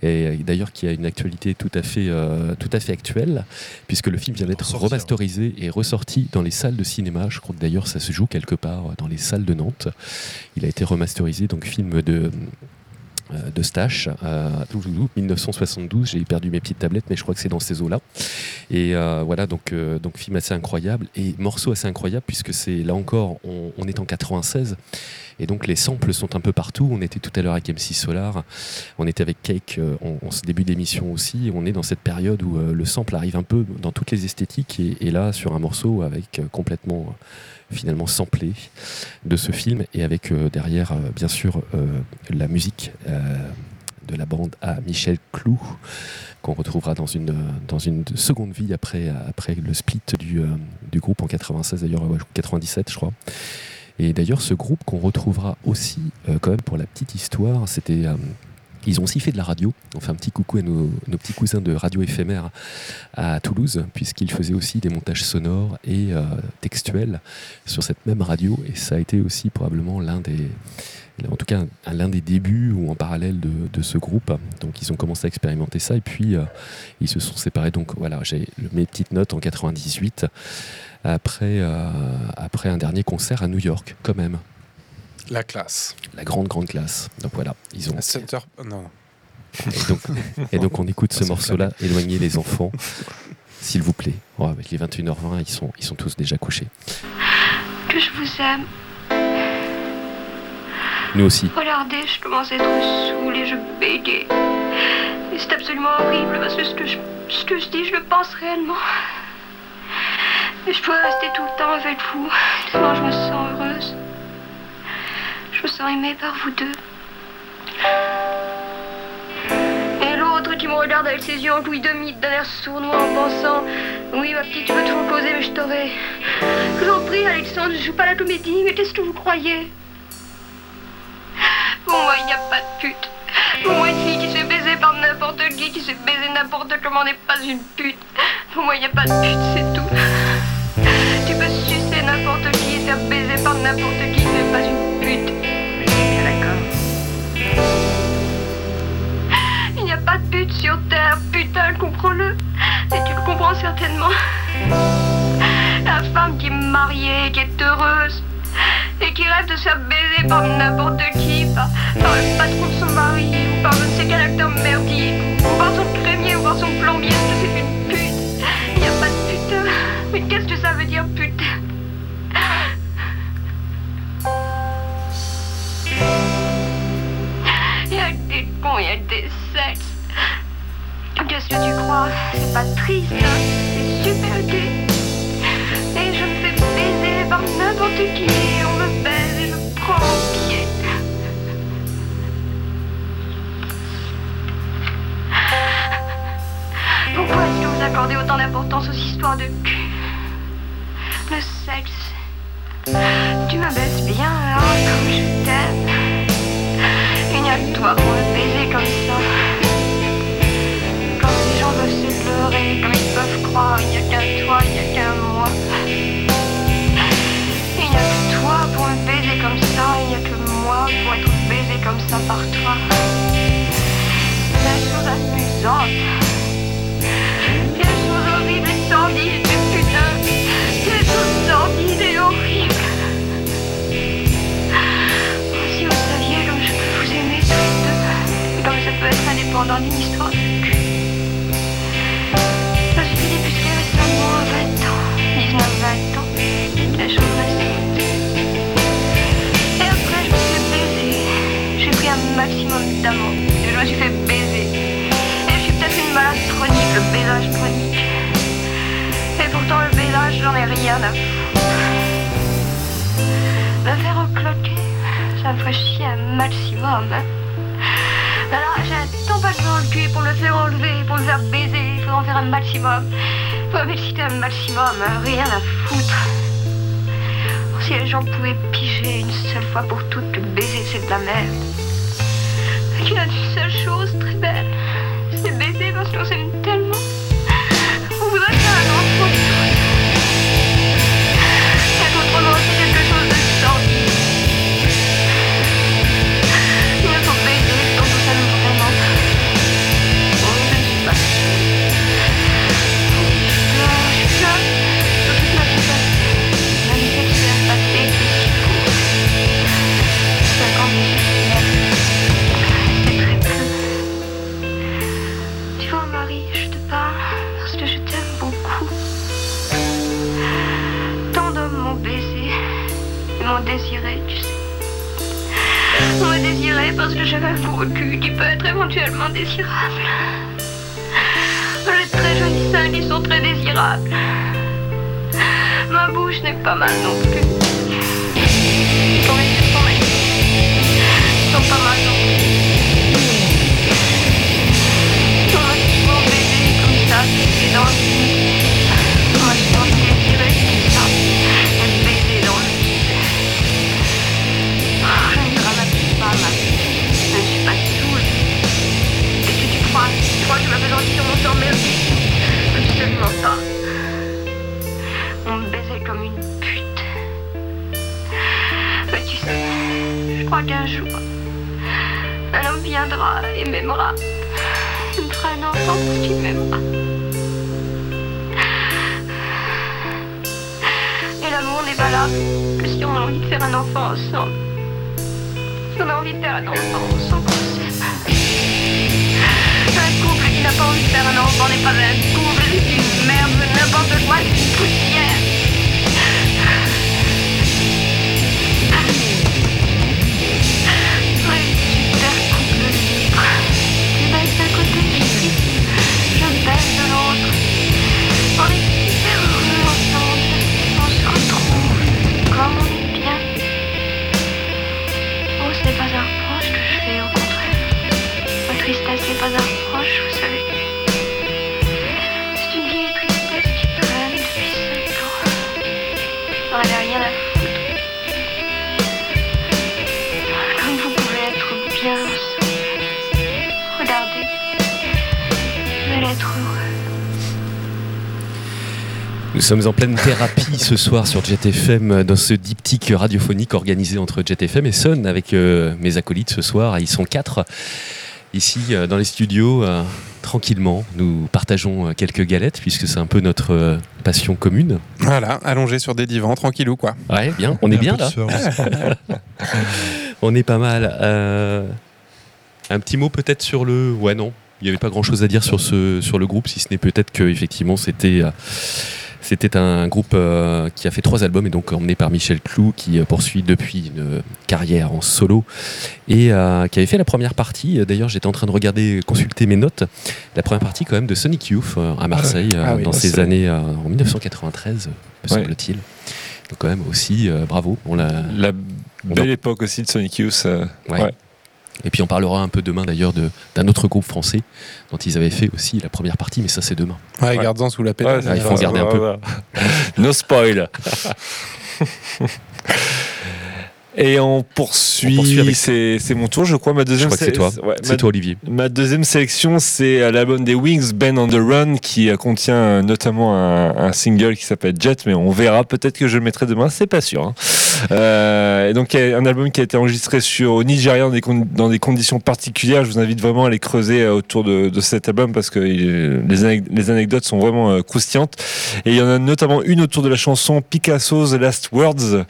et d'ailleurs qui a une actualité tout à fait, euh, tout à fait actuelle puisque le film vient d'être remasterisé et ressorti dans les salles de cinéma. Je crois que d'ailleurs ça se joue quelque part dans les salles de Nantes. Il a été remasterisé donc film de de Stache, euh, 1972. J'ai perdu mes petites tablettes, mais je crois que c'est dans ces eaux-là. Et euh, voilà, donc, euh, donc film assez incroyable et morceau assez incroyable puisque c'est là encore, on, est en 96 et donc les samples sont un peu partout. On était tout à l'heure avec MC Solar, on était avec Cake euh, en, ce début d'émission aussi. On est dans cette période où euh, le sample arrive un peu dans toutes les esthétiques et, là sur un morceau avec euh, complètement euh, finalement samplé de ce film et avec euh, derrière euh, bien sûr euh, la musique de la bande à Michel Clou qu'on retrouvera dans une, dans une seconde vie après, après le split du, du groupe en 96 d'ailleurs ouais, 97 je crois. Et d'ailleurs ce groupe qu'on retrouvera aussi euh, quand même pour la petite histoire c'était ils ont aussi fait de la radio. On fait un petit coucou à nos, petits cousins de radio éphémère à Toulouse, puisqu'ils faisaient aussi des montages sonores et euh, textuels sur cette même radio. Et ça a été aussi probablement l'un des, en tout cas un- l'un des débuts ou en parallèle de, ce groupe. Donc ils ont commencé à expérimenter ça et puis euh, ils se sont séparés. Donc voilà, j'ai mes petites notes en 98 après, euh, après un dernier concert à New York quand même. La classe. La grande grande classe. Donc voilà, ils ont Center. Non. et donc, et donc on écoute ce morceau-là, Éloignez les enfants, s'il vous plaît. Oh, avec les 21h20, ils sont, ils sont tous déjà couchés. Que je vous aime. Nous aussi. Regardez, je commence à être saoule et je bégaye. Et c'est absolument horrible parce que ce que, je, ce que je dis, je le pense réellement. Et je pourrais rester tout le temps avec vous. Tellement je me sens heureuse. Je me sens aimée par vous deux. Et l'autre qui me regarde avec ses yeux en demi, d'un air sournois en pensant Oui, ma petite, tu peux toujours causer, mais je t'aurai. Je vous en prie, Alexandre, je joue pas la comédie, mais qu'est-ce que vous croyez? Pour moi, il n'y a pas de pute. Pour moi, une fille qui se fait baiser par n'importe qui, qui se fait baiser n'importe comment n'est pas une pute. Pour moi, il n'y a pas de pute, c'est tout. Tu peux sucer n'importe qui et faire baiser par n'importe qui, mais pas une pute. Il n'y a pas de pute sur Terre, putain, comprends-le. Et tu le comprends certainement. La femme qui est mariée, qui est heureuse, et qui rêve de se baiser par n'importe C'est pas triste, hein c'est super gay. Et je me fais baiser par n'importe qui. On me baise et je prends mon pied. Pourquoi est-ce que vous accordez autant d'importance aux histoires de cul? comme ça par toi. La chose amusante. Quelle chose horrible et sordide, putain. Quelle chose sordide et horrible. Oh, si vous saviez comme je peux vous aimer tous deux, et comme ça peut être indépendant d'une histoire. Maximum d'amour. Et je me suis fait baiser. Et je suis peut-être une malade chronique, le baisage chronique. Et pourtant, le baisage, j'en ai rien à foutre. Me faire recloquer, ça me ferait chier un maximum. hein. Alors, j'ai un tampon dans le cul pour le faire enlever, pour le faire baiser, il faut en faire un maximum. Faut m'exciter un maximum, hein, rien à foutre. Si les gens pouvaient piger une seule fois pour toutes que baiser c'est de la merde. Qu'il y a une seule chose très belle, c'est baiser parce qu'on s'aime tellement. Gros cul qui peut être éventuellement désirable. De très jolis seins qui sont très désirables. Ma bouche n'est pas mal non plus. Ton les sont pas mal non plus. On m'a souvent baisé comme ça, et dans merdique Absolument pas. On me baisait comme une pute. Mais tu sais, je crois qu'un jour, un homme viendra et m'aimera. Il me fera un enfant parce qu'il m'aimera. Et l'amour n'est valable que si on a envie de faire un enfant ensemble. Si on a envie de faire un enfant ensemble, de faire un enfant n'est pas un couple, c'est une merde, n'importe quoi, c'est une poussière. Sommes en pleine thérapie ce soir sur Jet FM dans ce diptyque radiophonique organisé entre Jet FM et Sun avec euh, mes acolytes ce soir. Ils sont quatre ici euh, dans les studios. euh, tranquillement, nous partageons euh, quelques galettes puisque c'est un peu notre euh, passion commune. Voilà, allongé sur des divans, tranquillou quoi. Ouais, bien, on est bien là. on est pas mal. Euh, un petit mot peut-être sur le. Ouais, non. Il n'y avait pas grand-chose à dire sur, ce, sur le groupe, si ce n'est peut-être que effectivement c'était. C'était un groupe euh, qui a fait trois albums et donc emmené par Michel Clou qui euh, poursuit depuis une carrière en solo et euh, qui avait fait la première partie. D'ailleurs, j'étais en train de regarder, consulter mes notes. La première partie quand même de Sonic Youth à Marseille Ah oui, dans ces années en 1993, me Ouais. semble-t-il. Donc quand même aussi bravo. On l'a belle époque aussi de Sonic Youth. Ouais. ouais. Et puis on parlera un peu demain d'ailleurs de- d'un autre groupe français dont ils avaient fait aussi la première partie, mais ça c'est demain. Ouais, garde-en sous la pédale. Ouais, Ah, il faut en garder un peu. No spoil. Et on poursuit. Poursuit C'est mon tour, je crois. Ma deuxième. Je crois que c'est toi. ouais, C'est toi, Olivier. Ma deuxième sélection, c'est l'album des Wings, Ben on the Run, qui euh, contient euh, notamment un, un single qui s'appelle Jet, mais on verra. Peut-être que je le mettrai demain, c'est pas sûr. hein. Euh, et donc, a un album qui a été enregistré sur, au Nigeria dans des, conditions particulières. Je vous invite vraiment à les creuser euh, autour de, cet album parce que les, anec- les anecdotes sont vraiment euh, croustillantes. Et il y en a notamment une autour de la chanson Picasso's Last Words,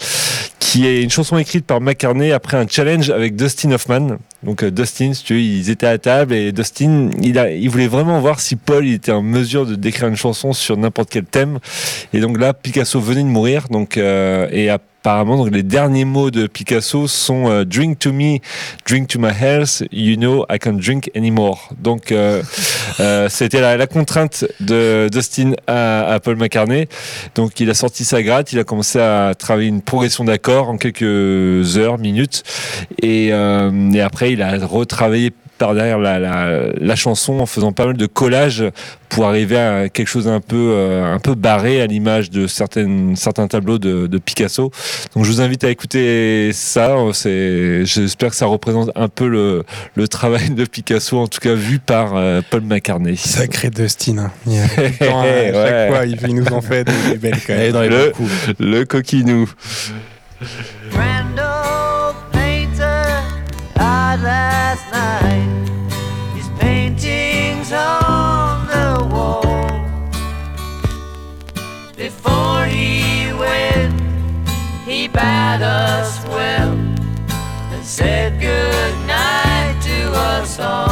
qui est une chanson écrite par McCartney après un challenge avec Dustin Hoffman. Donc euh, Dustin, si tu veux, ils étaient à table et Dustin, il, a, voulait vraiment voir si Paul était en mesure de d'écrire une chanson sur n'importe quel thème. Et donc là, Picasso venait de mourir, donc euh, et apparemment, donc les derniers mots de Picasso sont euh, "Drink to me, drink to my health, you know I can't drink anymore". Donc euh, euh, c'était la, la contrainte de Dustin à, à Paul McCartney. Donc il a sorti sa gratte, il a commencé à travailler une progression d'accords en quelques heures, minutes, et, euh, et après il a retravaillé par derrière la, la, la chanson en faisant pas mal de collages pour arriver à quelque chose un peu euh, un peu barré à l'image de certaines certains tableaux de, de Picasso. Donc je vous invite à écouter ça. C'est j'espère que ça représente un peu le, le travail de Picasso en tout cas vu par euh, Paul McCartney. Sacré Dustin. hein. Temps, chaque fois, il, nous en fait des, belles quand même. Et dans les le, le coquinou. Last night. His paintings on the wall. Before he went, he bade us well and said good night to us all.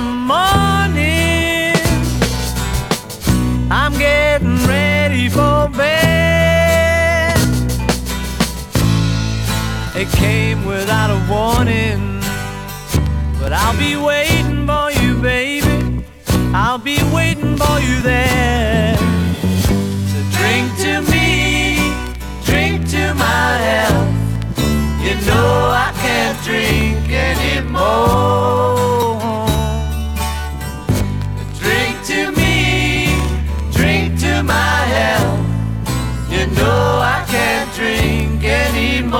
Morning, I'm getting ready for bed. It came without a warning. But I'll be waiting for you, baby. I'll be waiting for you there. So drink to me, drink to my health. You know I can't drink anymore. Ce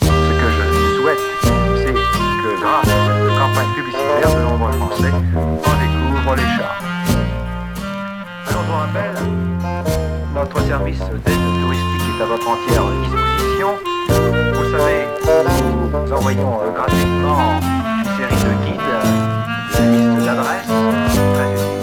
que je souhaite, c'est que grâce à cette campagne publicitaire, de nombreux Français en découvrent les charmes. Alors je vous notre service d'aide touristique est à votre entière disposition. Vous savez, nous envoyons euh, gratuitement une série de guides, euh, de listes d'adresses, très utiles.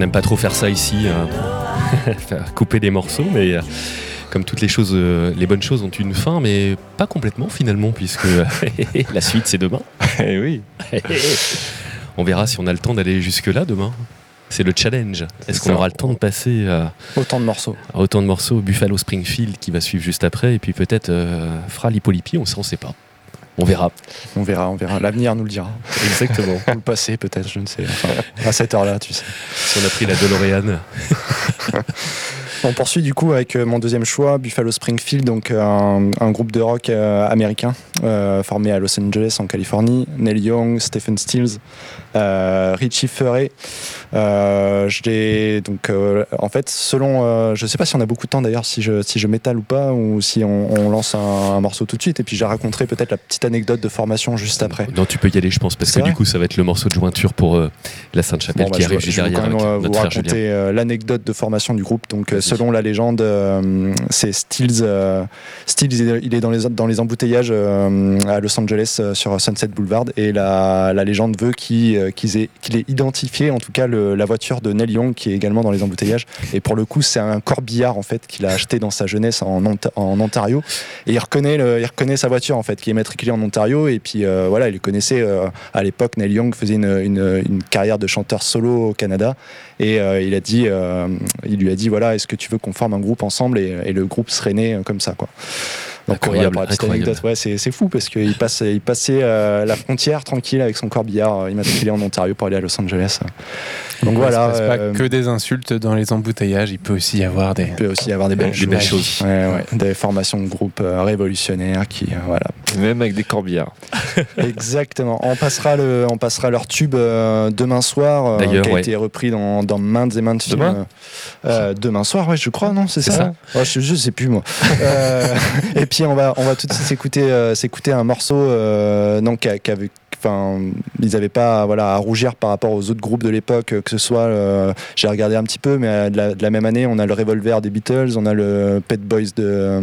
N'aime pas trop faire ça ici, hein. Faire couper des morceaux, mais euh, comme toutes les choses, euh, les bonnes choses ont une fin, mais pas complètement finalement, puisque la suite c'est demain. Eh oui. on verra si on a le temps d'aller jusque-là demain. C'est le challenge. Est-ce qu'on aura le temps de passer euh, Autant de morceaux. à autant de morceaux Buffalo Springfield qui va suivre juste après, et puis peut-être euh, Fra Lipolipi, on ne sait pas. On verra. On verra, on verra. L'avenir nous le dira. Exactement. Ou le passé, peut-être, je ne sais. Enfin, à cette heure-là, tu sais. Si on a pris la DeLorean. On poursuit du coup avec euh, mon deuxième choix, Buffalo Springfield, donc euh, un, un groupe de rock euh, américain euh, formé à Los Angeles en Californie. Neil Young, Stephen Stills, euh, Richie Furay. Euh, je l'ai donc euh, en fait selon, euh, je sais pas si on a beaucoup de temps d'ailleurs si je si je m'étale ou pas ou si on, on lance un, un morceau tout de suite et puis je raconterai peut-être la petite anecdote de formation juste après. Non, tu peux y aller, je pense, parce que du coup, ça va être le morceau de jointure pour la Sainte-Chapelle Bon, bah, qui arrive juste je vais derrière quand même vous raconter l'anecdote de formation du groupe. Donc, selon la légende, c'est Stills. Stills, il est- dans les, dans les embouteillages à Los Angeles sur Sunset Boulevard et la, la légende veut qu'il euh, qu'il ait identifié en tout cas la voiture de Neil Young qui est également dans les embouteillages. Et pour le coup, c'est un corbillard en fait qu'il a acheté dans sa jeunesse en, Ont- en Ontario. Et il reconnaît, il reconnaît sa voiture en fait, qui est matriculée en Ontario. Et puis euh, voilà, il le connaissait euh, à l'époque. Neil Young faisait une, carrière de chanteur solo au Canada. Et il a dit, il lui a dit voilà, est-ce que tu veux qu'on forme un groupe ensemble? Et, et le groupe serait né comme ça quoi. Donc Incroyable, voilà, pour la petite incroyable. anecdote, ouais, c'est fou parce qu'il passe, il passait euh, la frontière tranquille avec son corbillard euh, immatriculé en Ontario pour aller à Los Angeles. Donc Il voilà. euh, pas que des insultes dans les embouteillages, il peut aussi y avoir des. il peut aussi y avoir des belles, Des belles choses. Ouais, ouais. Des formations de groupe euh, révolutionnaires qui, euh, voilà. Même avec des corbillards. Exactement. On passera, le, on passera leur tube euh, demain soir, euh, D'ailleurs, qui a ouais. été repris dans, dans maintes et maintes films. Demain Euh, demain soir, ouais, je crois, non C'est ça, Ouais, je, je sais plus, moi. Euh, et puis, on va, on va tout de suite s'écouter, euh, s'écouter un morceau euh, non, qui avait- Enfin, ils n'avaient pas voilà, à rougir par rapport aux autres groupes de l'époque, que ce soit, euh, j'ai regardé un petit peu, mais euh, de la, de la même année, on a le Revolver des Beatles, on a le Pet Boys de,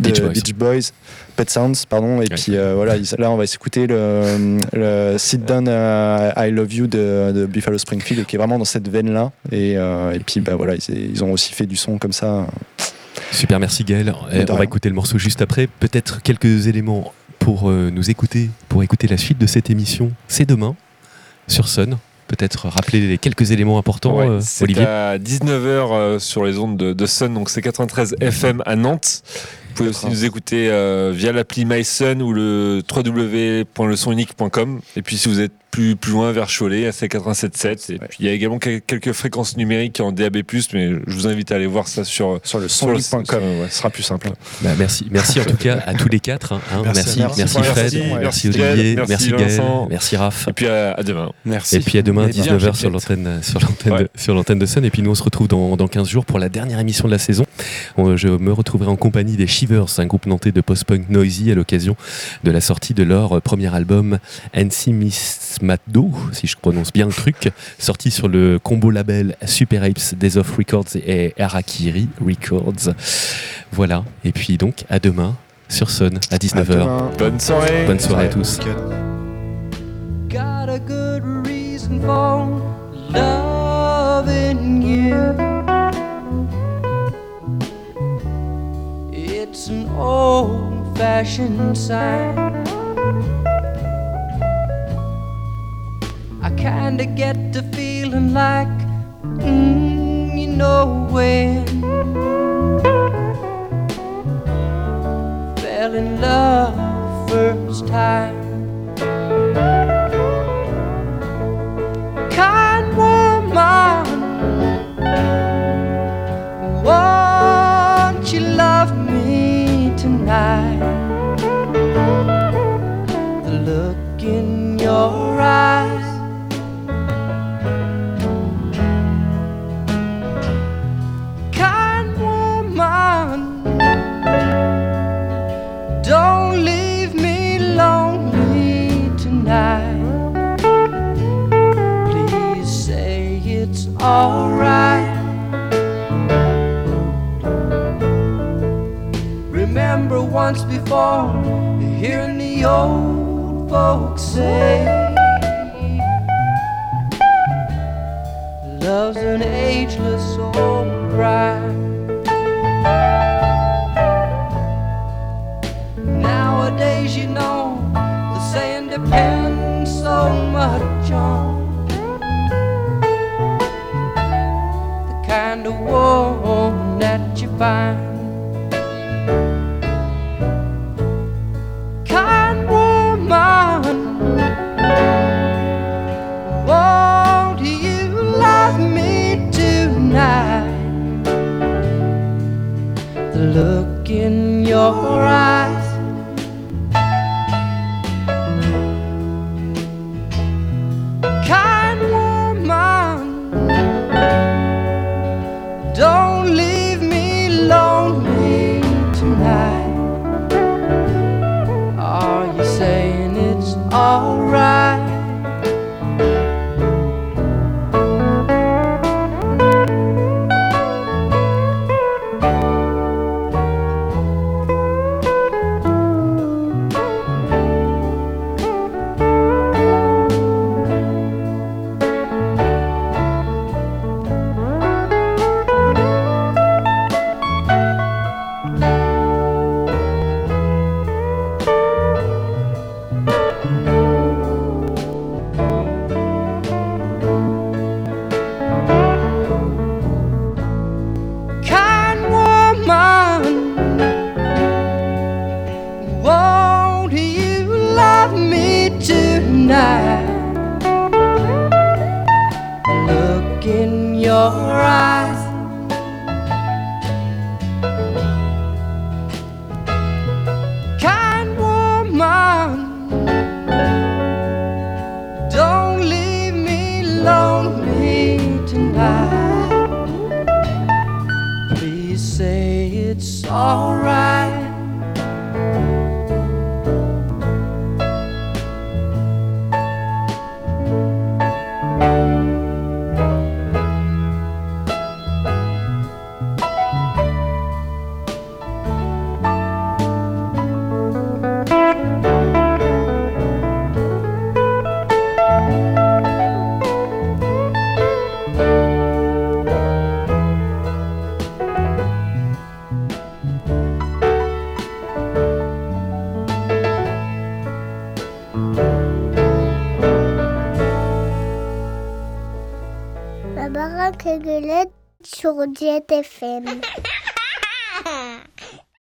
Beach Boys. Pet Sounds, pardon. Et puis euh, voilà, là, on va s'écouter le, le Sit Down euh, I Love You de, de Buffalo Springfield, qui est vraiment dans cette veine-là. Et, euh, et puis, bah, voilà, ils, ils ont aussi fait du son comme ça. Super, merci Gaël. Eh, on va écouter le morceau juste après. Peut-être quelques éléments pour euh, nous écouter, pour écouter la suite de cette émission. C'est demain sur Sun. Peut-être rappeler les quelques éléments importants, Ouais, euh, c'est à 19h sur les ondes de, de Sun, donc c'est 93 FM à Nantes. Vous pouvez aussi nous écouter euh, via l'appli MySun ou le www.lesonunique.com. Et puis si vous êtes plus, plus loin vers Cholet, c'est 87.7. Et puis il y a également quel- quelques fréquences numériques en DAB+, mais je vous invite à aller voir ça sur, sur le sonunique.com. sonunique.com, ce sera plus simple. Bah, merci, merci en tout cas à tous les quatre. hein. Merci, merci, merci. merci, Fred, Merci, merci, merci Olivier, merci, merci Gaël, Vincent. merci Raph. Et puis à, à demain. Merci. Et puis à demain, Et bien, 19h sur l'antenne sur l'antenne Ouais. de, sur l'antenne de Sun. Et puis nous, on se retrouve dans, dans 15 jours pour la dernière émission de la saison. On- je me retrouverai en compagnie des Shivers, un groupe nantais de post-punk noisy à l'occasion de la sortie de leur premier album Ensimismado, si je prononce bien le truc, sorti sur le combo label Super Apes, Days of Records et Harakiri Records. Voilà. Et puis donc, à demain sur Sun à 19h. demain. Bonne soirée. Bonne soirée à tous. got a good reason for loving you. It's an old fashioned sign. Kinda get to feeling like, mm, you know when. Fell in love first time. Before hearing the old folks say, Love's an ageless old bride. Nowadays, you know, the saying depends so much on the kind of woman that you find. In your La baraque